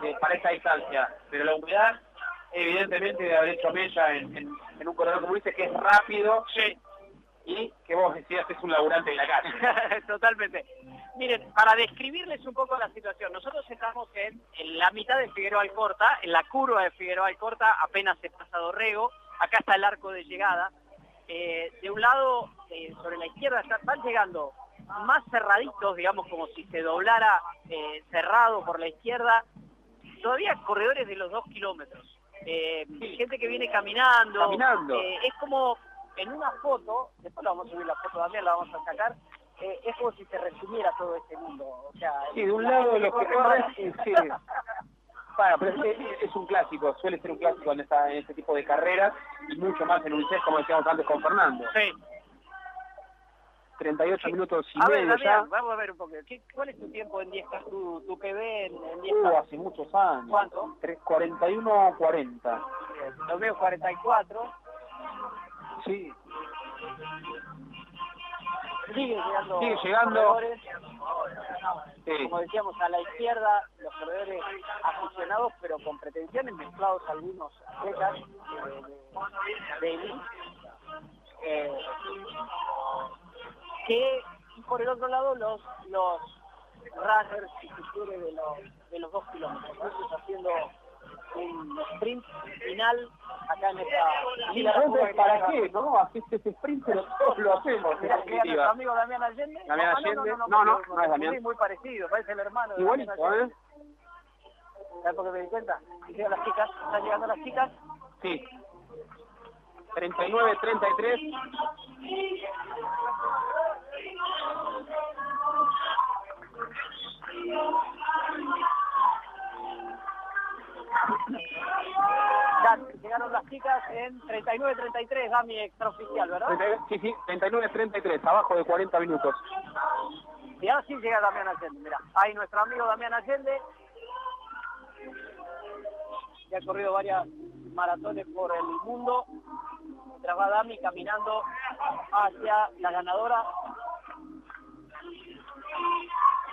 de- para esta distancia, pero la humedad evidentemente de haber hecho mella en, en- en un corredor como Ulises que es rápido y que vos decías es un laburante de la calle. Totalmente. Miren, para describirles un poco la situación, nosotros estamos en, en la mitad de Figueroa Alcorta, en la curva de Figueroa Alcorta, apenas se pasa Dorrego, acá está el arco de llegada. Eh, de un lado, eh, sobre la izquierda, está- van llegando más cerraditos, digamos, como si se doblara eh, cerrado por la izquierda, todavía corredores de los dos kilómetros. Eh, gente que viene caminando. Caminando. Eh, es como en una foto, después la vamos a subir la foto también, la vamos a sacar, eh, es como si se resumiera todo este mundo. O sea, Sí, de un lado los que corren, sí. Bueno, pero es un clásico, suele ser un clásico en, esta, en este tipo de carreras y mucho más en un set, como decíamos antes con Fernando. Sí. 38 minutos y A ver, medio ya. vamos a ver un poco. ¿Qué- ¿Cuál es tu tiempo en 10K, tu, tu PB en, en Uh, 10K? hace muchos años. ¿Cuánto? 41 40. Lo veo 44. Sí. Sigue llegando. Sigue llegando. Sí. Como decíamos, a la izquierda, los corredores aficionados, pero con pretensiones mezclados algunos atletas eh, de, de. Eh, que, y por el otro lado, los los runners, si se quiere, de los, de los dos kilómetros. Haciendo un sprint final acá en esta Y la pregunta es, ¿para qué? ¿No? Haces ese sprint, pero todos lo hacemos, nuestro definitiva. amigo Damián Allende. Damián Allende. No, no, No, no, porque no es Damián. Muy parecido, parece el hermano de Igualito, Damián Allende. ¿eh? ¿Sabes por qué me di cuenta? Y llegan las chicas, están llegando las chicas. Sí. 39 33. Ya llegaron las chicas en 39-33, Dami extraoficial, ¿verdad? 39, Sí, sí, 39 33, abajo de 40 minutos. Y ahora sí llega Damián Allende, mira. Ahí nuestro amigo Damián Allende. Que ha corrido varias maratones por el mundo. Mientras va Dami caminando hacia la ganadora.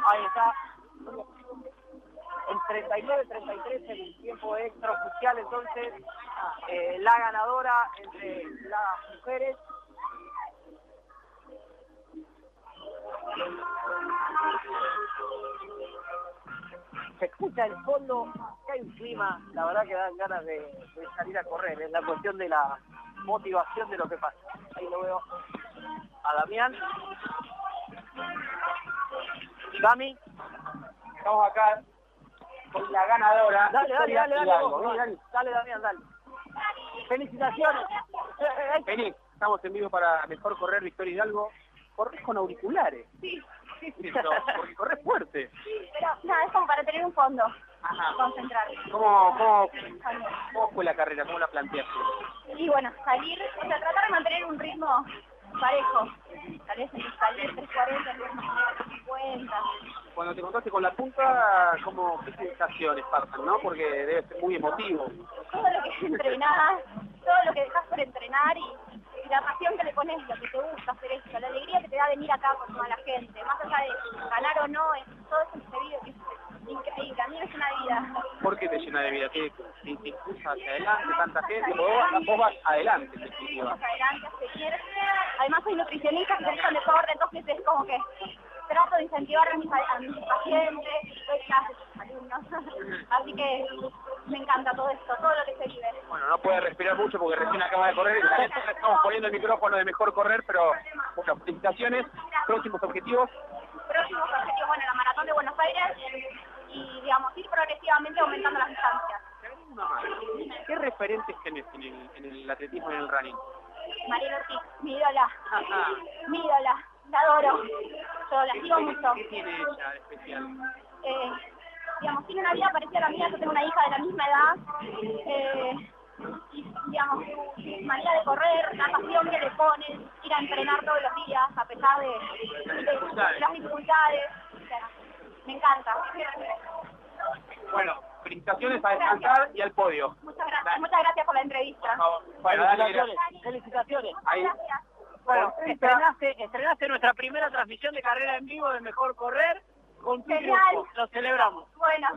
Ahí está. En 39-33 el tiempo extraoficial, entonces eh, la ganadora entre las mujeres se escucha el fondo, que hay un clima, la verdad que dan ganas de, de salir a correr, es la cuestión de la motivación de lo que pasa. Ahí lo veo a Damián. Dami, Estamos acá con la ganadora. dale, dale, dale, dale, Hidalgo. vos, Vení, dale, dale, Damián, dale. Felicitaciones. Vení, estamos en vivo para Mejor Correr Victoria Hidalgo. Corres con auriculares. Sí. Porque corres fuerte. pero nada, es como para tener un fondo, Ajá. concentrar. ¿Cómo, cómo, ¿Cómo fue la carrera? ¿Cómo la planteaste? Y bueno, salir, o sea, tratar de mantener un ritmo parejo. Tal vez en salir 340, 350. Cuando te contaste con la punta, ¿cómo, ¿qué sensaciones pasan, no? Porque debe ser muy emotivo. Todo lo que entrenás, todo lo que dejas por entrenar y, y la pasión que le pones, lo que te gusta hacer esto, la alegría que te da venir acá con toda la gente, más allá de ganar o no, es, todo eso se vive que es increíble, a mí es una vida. ¿Por qué te llena de vida? ¿Qué te, te impulsa hacia adelante tanta gente? Vos, vos vas adelante, en definitiva. adelante a seguir. Además soy nutricionista, especialista en deporte, entonces es como que trato de incentivar a mis, a mis pacientes, doy clases a mis alumnos. Así que me encanta todo esto, todo lo que se vive. Bueno, no puede respirar mucho porque recién acaba de correr. Estamos poniendo el micrófono de mejor correr, pero bueno, felicitaciones. Próximos objetivos. Próximos objetivos, bueno, la maratón de Buenos Aires y, digamos, ir progresivamente aumentando las distancias. ¿Qué referentes tenés en el, en el atletismo y en el running? Mariela Ortiz, mi ídola, Ajá. mi ídola, la adoro, yo la sigo mucho. ¿Qué tiene ella de especial? eh, digamos, tiene una vida parecida a la mía, yo tengo una hija de la misma edad, eh, y digamos, su manera de correr, la pasión que le pone, ir a entrenar todos los días, a pesar de, de las dificultades, o sea, me encanta. Bueno, felicitaciones a descansar y al podio. Muchas gracias, muchas gracias por la entrevista. Por favor. Bueno, dale, felicitaciones, felicitaciones. Ahí. Gracias. Bueno, estrenaste, estrenaste nuestra primera transmisión de carrera en vivo de Mejor Correr con tu triunfo. Lo celebramos. Bueno,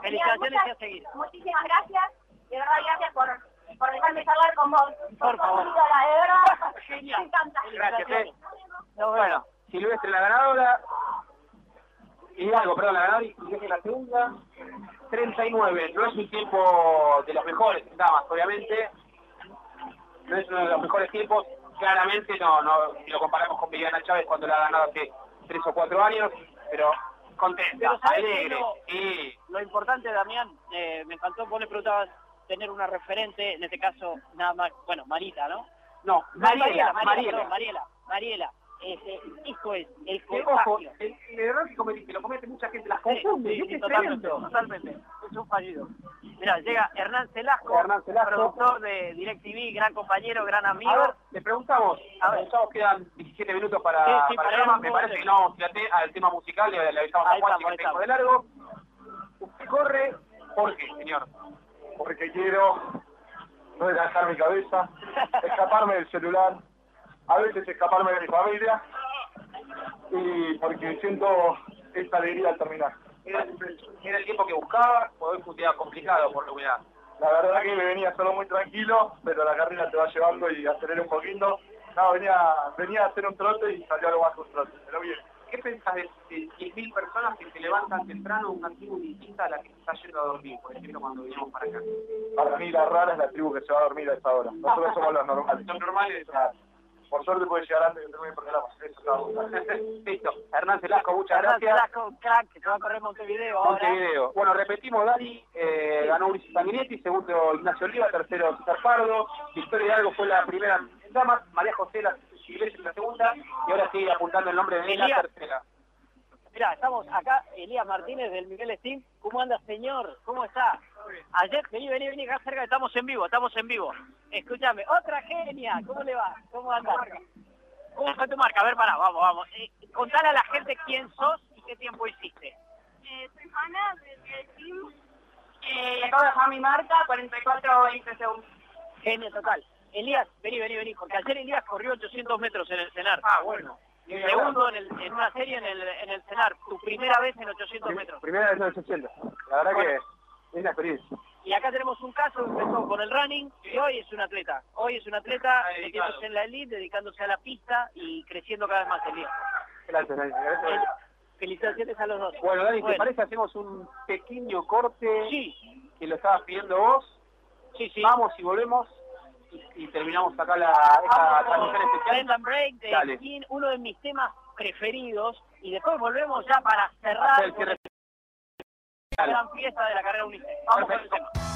Felicitaciones muchas- y a seguir. Muchísimas gracias, de verdad gracias por, por dejarme charlar con vos. Por favor. de verdad. Genial. Me encanta. Gracias. Bueno, Silvestre la ganadora. Hidalgo, perdón, la ganadora y la segunda. 39, no es un tiempo de los mejores, damas, obviamente. No es uno de los mejores tiempos. Claramente no, no, si lo comparamos con Viviana Chávez cuando la ha ganado hace 3 o 4 años, pero contenta, Pero ¿sabés qué alegre. lo- Sí, Lo importante, Damián, eh, me encantó, vos le preguntabas tener una referente, en este caso, nada más, bueno, Marita, ¿no? no, Mariela, Mariela, Mariela. perdón, Mariela, Mariela. Este, esto es el ojo, contagio. el, el error que cometiste, lo comete mucha gente, las confunde, sí, sí, es totalmente, totalmente. tenemos un fallido. Mira, llega Hernán Celasco, Hernán Celasco. productor de DirecTV, gran compañero, gran amigo. A ver, le preguntamos, A ver. preguntamos, quedan 17 minutos para, Sí, sí, para el programa, me parece que no ir al tema musical, le, le avisamos Ahí a Juan estamos, que tengo de largo. Usted corre, ¿por qué, señor? porque quiero no descansar mi cabeza, escaparme del celular, a veces escaparme de mi familia y porque siento esta alegría al terminar. ¿Era, era el tiempo que buscaba o hoy día complicado por la humedad? La verdad que me venía solo muy tranquilo, pero la carrera te va llevando y aceleré un poquito. No, venía, venía a hacer un trote y salió algo más que un trote, pero bien. ¿Qué pensás de, de 10.000 personas que se levantan temprano, una tribu distinta a la que se está yendo a dormir, por ejemplo, cuando vinimos para acá? Para mí la rara es la tribu que se va a dormir a esta hora. Nosotros somos los normales. Son normales. Claro. Por suerte puede llegar antes que termine el programa. Eso. Listo. Hernán Celasco, muchas Hernán gracias. Celasco, crack, que se va a correr Montevideo ahora. Montevideo. Bueno, repetimos, Dani, eh, ganó Ulises Sanguinetti, segundo Ignacio Oliva, tercero César Pardo, Victoria Hidalgo fue la primera en damas, María José la Iglesias la segunda, y ahora sigue apuntando el nombre de la Elías. tercera. Mira, estamos acá, Elías Martínez del Miguel Steam. ¿Cómo anda, señor? ¿Cómo está? Ayer, vení, vení, vení, acá cerca, estamos en vivo, estamos en vivo. Escúchame, otra genia, ¿cómo le va? ¿Cómo anda? ¿Cómo fue tu marca? A ver, pará, vamos, vamos. Eh, contale a la gente quién sos y qué tiempo hiciste. Eh, soy Hanna del Team. Eh, acabo de dejar mi marca, 44 20 segundos. Genio total. Elías, vení, vení, vení, porque ayer Elías corrió 800 metros en el cenar. Ah, bueno. Segundo en, el, en una serie en el, en el cenar, tu primera vez en 800 metros. Primera vez en el 80. La verdad que es una experiencia. Y acá tenemos un caso que empezó con el running y hoy es un atleta. Hoy es un atleta Dedicado. metiéndose en la elite, dedicándose a la pista y creciendo cada vez más Elías. Gracias, Dani. Gracias. Felicitaciones a los dos. Bueno, Dani, ¿te Bueno, parece hacemos un pequeño corte Sí, que lo estabas pidiendo vos? sí, sí. Vamos y volvemos y, y terminamos acá la, esta transmisión especial. Bend and Break de Dale. Uno de mis temas preferidos. Y después volvemos ya para cerrar gran fiesta de la carrera Unice. Vamos con el Perfecto. tema.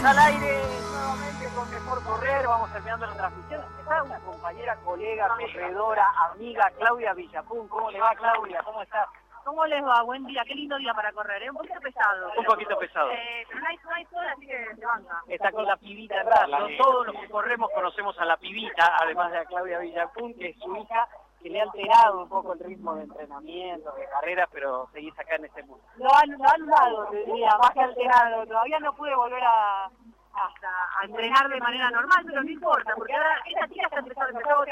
Estamos al aire nuevamente con Mejor Correr, vamos terminando la transmisión. Está una compañera, colega, corredora, amiga, Claudia Villapun. ¿Cómo le va, Claudia? ¿Cómo está? ¿Cómo les va? Buen día, qué lindo día para correr, ¿eh? Un poquito pesado. Un poquito pesado. Eh, pero no hay, no hay sol, así que se banca. Está con la pibita en brazos. Todos los que corremos conocemos a la pibita, además de a Claudia Villapun, que es su hija, le ha alterado un poco el ritmo de entrenamiento, de carreras, pero seguís acá en este mundo. Lo han, lo han dado, te diría, más que alterado. Todavía no pude volver a, hasta a entrenar de manera normal, pero no importa, porque ahora esta chica está empezando, empezó a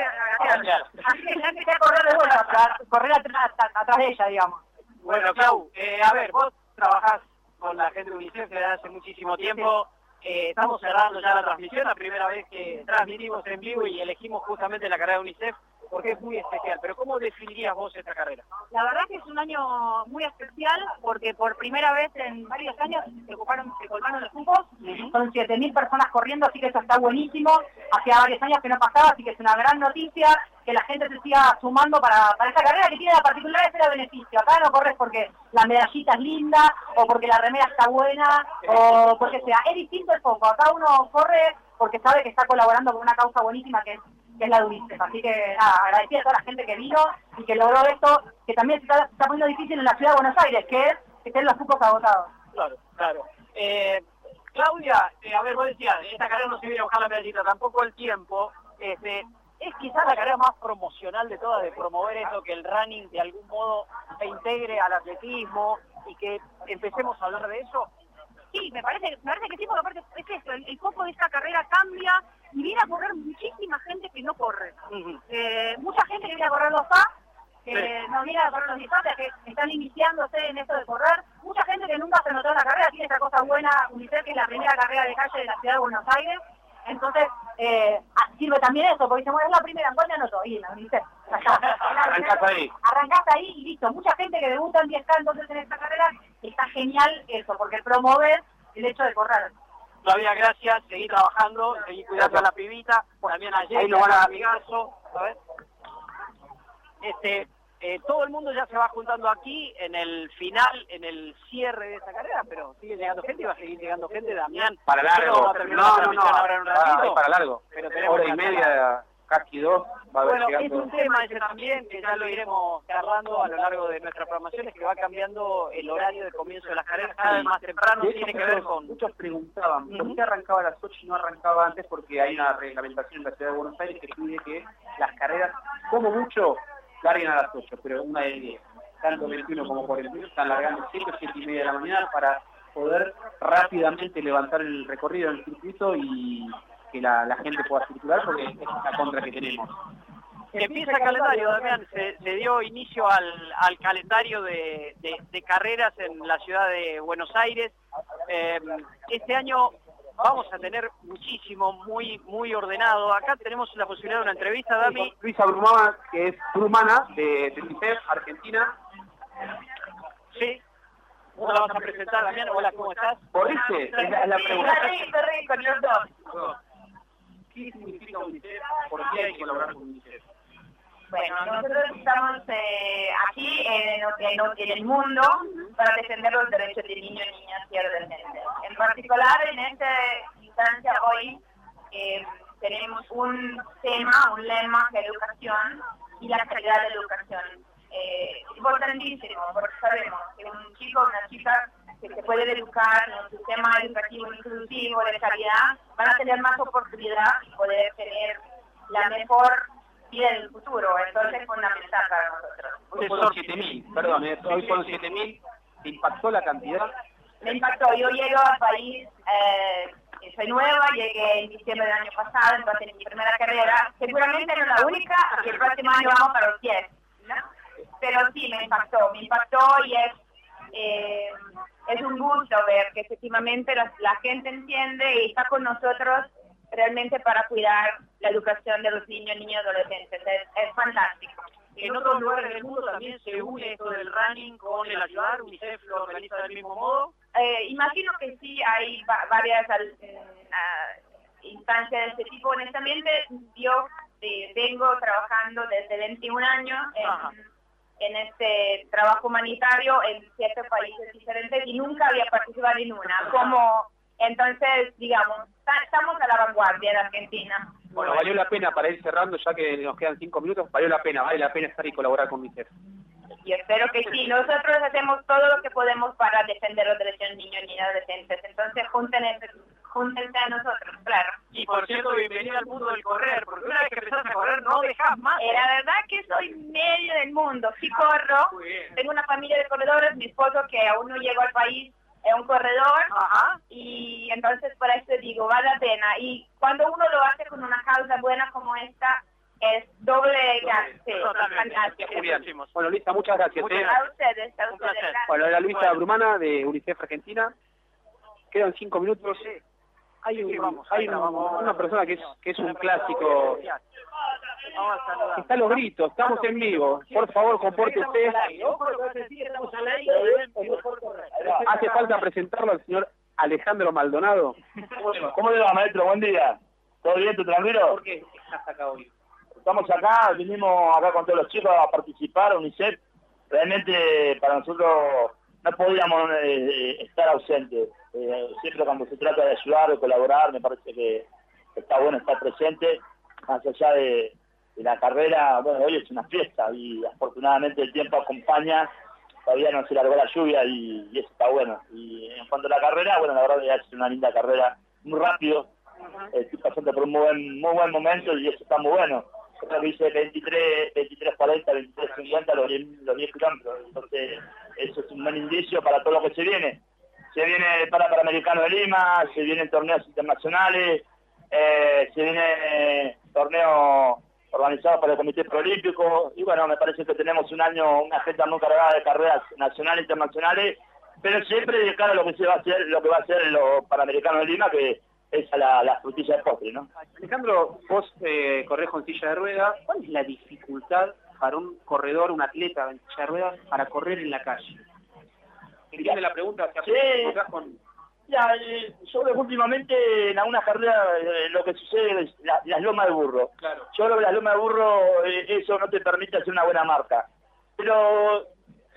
gatear. Así que ya empecé a correr de vuelta, correr atrás, atrás de ella, digamos. Bueno, Clau, eh, a ver, vos trabajás con la gente de UNICEF desde hace muchísimo tiempo. Eh, estamos cerrando ya la transmisión, la primera vez que transmitimos en vivo y elegimos justamente la carrera de UNICEF porque es muy especial. Pero ¿cómo definirías vos esta carrera? La verdad que es un año muy especial porque por primera vez en varios años se ocuparon, se colgaron los cupos. Son 7.000 personas corriendo, así que eso está buenísimo. Hacía varios años que no pasaba, así que es una gran noticia que la gente se siga sumando para, para esta carrera que tiene la particularidad de ser beneficio. Acá no corres porque la medallita es linda o porque la remera está buena o porque sea. Es distinto el foco. Acá uno corre porque sabe que está colaborando con una causa buenísima que es que es la de UNICEF. Así que nada, agradecida a toda la gente que vino y que logró esto, que también se está, se está poniendo difícil en la ciudad de Buenos Aires, que es que estén los cupos agotados. Claro, claro. Eh, Claudia, eh, a ver, vos decías, esta carrera no se viene a buscar la medallita, tampoco el tiempo. Este, es quizás la carrera más promocional de todas, de promover eso, que el running de algún modo se integre al atletismo y que empecemos a hablar de eso. Sí, me parece, me parece que sí, porque aparte es esto, el, el foco de esta carrera cambia y viene a correr muchísima gente que no corre. Eh, mucha gente que viene a correr los FA, que Sí. no viene a correr los distancias, que están iniciándose en esto de correr. Mucha gente que nunca se notó en la carrera, tiene esa cosa buena, UNICEF, que es la primera carrera de calle de la ciudad de Buenos Aires. Entonces, eh, ah, sirve también eso, porque dicen, bueno, es la primera, ¿cuál me anoto? Y la UNICEF. Arrancás ahí. Arrancás ahí y listo. Mucha gente que debuta en 10K entonces en esta carrera, está genial eso, porque promover el hecho de correr. Claudia, gracias, seguí trabajando, seguí cuidando a la pibita, también a Ahí lo van a- amigazo, ver. Este, eh, todo el mundo ya se va juntando aquí en el final, en el cierre de esta carrera, pero sigue llegando gente y va a seguir llegando gente, Damián. Para largo. No, no, no. ahora un ratito. para largo. Pero tenemos Hora y media, casi dos, va a haber Bueno, es un tema ese también, que ya lo iremos charlando a lo largo de nuestra programación, es que va cambiando el horario de comienzo de las carreras cada vez más temprano, De hecho, tiene que ver muchos- con... Muchos preguntaban, ¿por qué arrancaba a las 8 y no arrancaba antes? Porque hay una reglamentación en la ciudad de Buenos Aires que pide que las carreras, como mucho, larguen a las 8, pero una de 10. Tanto 21 como 41 están largando 7 o 7 y media de la mañana para poder rápidamente levantar el recorrido en el circuito y que la, la gente pueda circular porque es la contra que tenemos. Empieza el calendario, Damián. Se, se dio inicio al, al calendario de, de- de carreras en la ciudad de Buenos Aires. Eh, este año vamos a tener muchísimo, muy muy ordenado. Acá tenemos la posibilidad de una entrevista, Dami. Luisa Brumana, que es Brumana de, de Argentina. Sí. ¿Cómo la vas a presentar, Damián? Hola, ¿cómo estás? ¿Podiste? Es la, la pregunta. ¿Qué significa UNICEF? ¿Por qué hay que con UNICEF? Bueno, nosotros estamos eh, aquí en, el mundo para defender los derechos de niños, niñas y adolescentes. En particular, en esta instancia hoy eh, tenemos un tema, un lema que educación y la calidad de educación. Eh, importantísimo, porque sabemos que un chico o una chica que se puede educar en un sistema educativo inclusivo de calidad van a tener más oportunidad y poder tener la mejor vida en el futuro. Entonces es fundamental para nosotros. Hoy fueron 7.000, perdón, eh, hoy fueron 7.000. ¿Te impactó la cantidad? Me impactó. Yo llego al país, eh, soy nueva, llegué en diciembre del año pasado, entonces en mi primera carrera, seguramente no la única, porque el próximo año vamos para los 10. ¿no? Pero sí, me impactó, me impactó y es, eh, es un gusto ver que efectivamente la, la gente entiende y está con nosotros realmente para cuidar la educación de los niños, niños y adolescentes. Es, es fantástico. En otros lugares del mundo también se une esto del running con el ayudar. UNICEF lo organiza del mismo modo. Eh, imagino que sí hay va- varias al- mm, instancias de este tipo. Honestamente, yo eh, vengo trabajando desde 21 años en, en este trabajo humanitario en siete países diferentes y nunca había participado en una. Como, entonces, digamos, ta- estamos a la vanguardia en Argentina. Bueno, valió la pena para ir cerrando, ya que nos quedan cinco minutos, valió la pena, vale la pena estar y colaborar con UNICEF. Y espero que sí. Nosotros hacemos todo lo que podemos para defender los derechos de niños y adolescentes. Entonces, júntense, júntense a nosotros, claro. Y por cierto, bienvenida al mundo del correr, porque una vez que empezás a correr no dejas más. Eh, la verdad que soy medio del mundo. Sí corro. Tengo una familia de corredores. Mi esposo, que aún no llegó al país, es un corredor. Ajá. Y entonces, por eso digo, vale la pena. Y cuando uno lo hace con una causa buena como esta, es doble ganancia. Fantástico. Bueno, Luisa, muchas gracias. Muchas ¿eh? A ustedes, a ustedes. Bueno, era Luisa Bueno. Brumana de UNICEF Argentina. Quedan cinco minutos. Sí, hay un- vamos, vamos. una persona que es, que es un clásico. Está a los gritos, estamos en vivo. Por favor, comporte usted. Hace falta presentarlo al señor Alejandro Maldonado. ¿Cómo le va, maestro? Buen día. ¿Todo bien? ¿Todo tranquilo? ¿Por qué estás acá hoy? Estamos acá, vinimos acá con todos los chicos a participar, UNICEF. Realmente para nosotros no podíamos eh, estar ausentes. Eh, siempre cuando se trata de ayudar o colaborar, me parece que está bueno estar presente. Más allá de, de la carrera, bueno, hoy es una fiesta y afortunadamente el tiempo acompaña. Todavía no se largó la lluvia y, y eso está bueno. Y en cuanto a la carrera, bueno, la verdad que ha sido una linda carrera, muy rápido. Eh, estoy pasando por un muy buen, muy buen momento y eso está muy bueno. Yo creo que hice 23, 23, 40, 23, 50 los 10, los 10 kilómetros. Entonces, eso es un buen indicio para todo lo que se viene. Se viene para Panamericano de Lima, se vienen torneos internacionales, eh, se viene eh, torneo organizado por el Comité Proolímpico y bueno, me parece que tenemos un año, una agenda muy cargada de carreras nacionales e internacionales, pero siempre de cara a lo que se va a hacer, lo que va a ser los Panamericanos de Lima, que es la, la frutilla de postre, ¿no? Alejandro, vos eh, corres con silla de ruedas. ¿Cuál es la dificultad para un corredor, un atleta en silla de ruedas, para correr en la calle? ¿Entiende la pregunta? Sí. Con... Ya, eh, yo veo que últimamente en algunas carreras eh, lo que sucede es la- las lomas de burro. Claro. Yo creo que las lomas de burro, eh, eso no te permite hacer una buena marca. Pero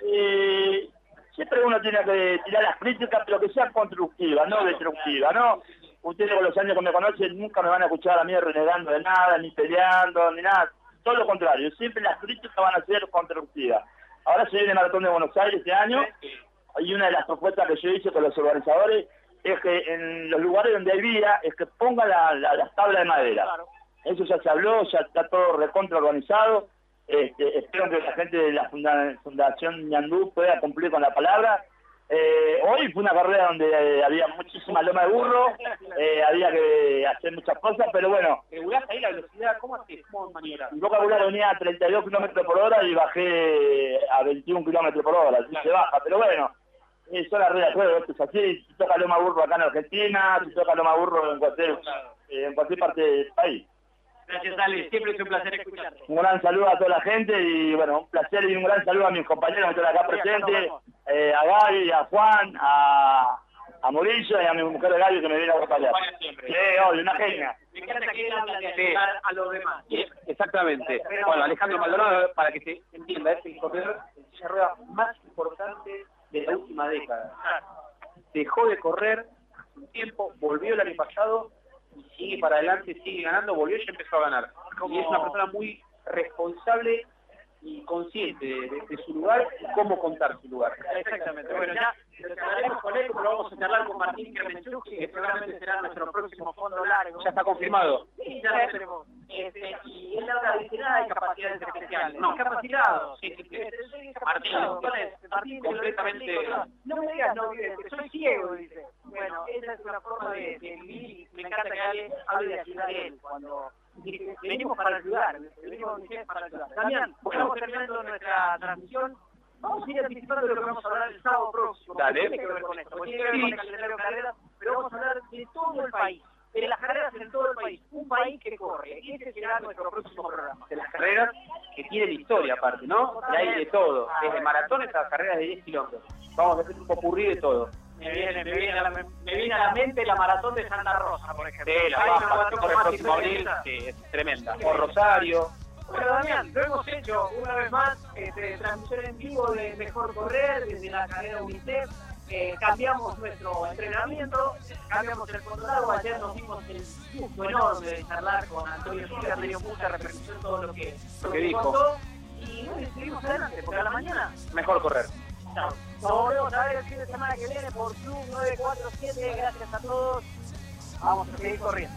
eh, siempre uno tiene que tirar las críticas, pero que sean constructivas, no destructivas, ¿no? Ustedes con los años que me conocen nunca me van a escuchar a mí renegando de nada, ni peleando, ni nada. Todo lo contrario, siempre las críticas van a ser constructivas. Ahora se viene el Maratón de Buenos Aires este año, y una de las propuestas que yo hice con los organizadores es que en los lugares donde hay vía, es que pongan la, la- las tablas de madera. Eso ya se habló, ya está todo recontra organizado. Este, espero que la gente de la funda- Fundación Ñandú pueda cumplir con la palabra. Eh, hoy fue una carrera donde eh, había muchísima loma de burro, eh, había que hacer muchas cosas, pero bueno, ¿Regulás ahí la velocidad? ¿Cómo haces? ¿Cómo maniobras? mi vocabulario venía a 32 kilómetros por hora y bajé a 21 kilómetros por hora, así se baja, pero bueno, son las reglas de esto es así, si toca loma burro acá en Argentina, si toca loma burro en cualquier, eh, en cualquier parte del país. Gracias, Ale. Siempre es un placer escucharte. Un gran saludo a toda la gente y bueno, un placer y un gran saludo a mis compañeros que están acá presentes, eh, a Gaby, a Juan, a, a Murillo y a mi mujer Gaby que me viene a acompañar. Sí, obvio, una genia. Me encanta que él habla de Sí. ayudar a los demás. Sí, Exactamente. Bueno, Alejandro Maldonado, para que se entienda, es el corredor de ruedas más importante de la última década. Dejó de correr un tiempo, volvió el año pasado sigue para adelante, sigue ganando, volvió y empezó a ganar. Y es una persona muy responsable y consciente de, de- de su lugar y cómo contar su lugar. Exactamente. Bueno, ya lo charlaremos con él, pero vamos a charlar con Martín Kermenchuk, que seguramente será nuestro próximo fondo largo. Ya está confirmado. Sí, ya lo tenemos. Este, y él habla de que nada hay capacidades especiales. No, capacitado. Sí, sí, sí. Soy capacitado. ¿Cuál es? Martín, Completamente. No me digas no vives, que soy ciego, dice. Bueno, esa es una forma de, de vivir y me encanta que alguien hable de ayudar a él cuando venimos para ayudar, venimos para ayudar. Damián, estamos terminando nuestra transmisión. Vamos a ir anticipando lo que vamos a hablar el sábado próximo. Dale. Tiene que ver con esto, porque tiene que ver con el calendario de carreras, pero vamos a hablar de todo el país, de las carreras en todo el país, un país que corre. Y ese será nuestro próximo programa. de las carreras que tienen historia aparte, ¿no? Y hay de todo, desde maratones a carreras de 10 kilómetros. Vamos a hacer un popurrí de todo. Me viene, me, viene a la, me viene a la mente la maratón de Santa Rosa, por ejemplo. Sí, la baja, que corre el próximo abril, sí, es tremenda. O Rosario, Bueno, Damián, lo hemos hecho una vez más, este, transmisión en vivo de Mejor Correr desde la carrera UNICEF. Eh, cambiamos nuestro entrenamiento, cambiamos el controlado. Ayer nos dimos el gusto enorme de charlar con Antonio Silva, me dio mucha repercusión todo lo que, lo Lo que que dijo. contó. Y bueno, seguimos adelante, porque a la mañana Mejor correr. Chao. Nos volvemos a ver el fin de semana que viene por Club 947. Gracias a todos. Vamos a seguir corriendo.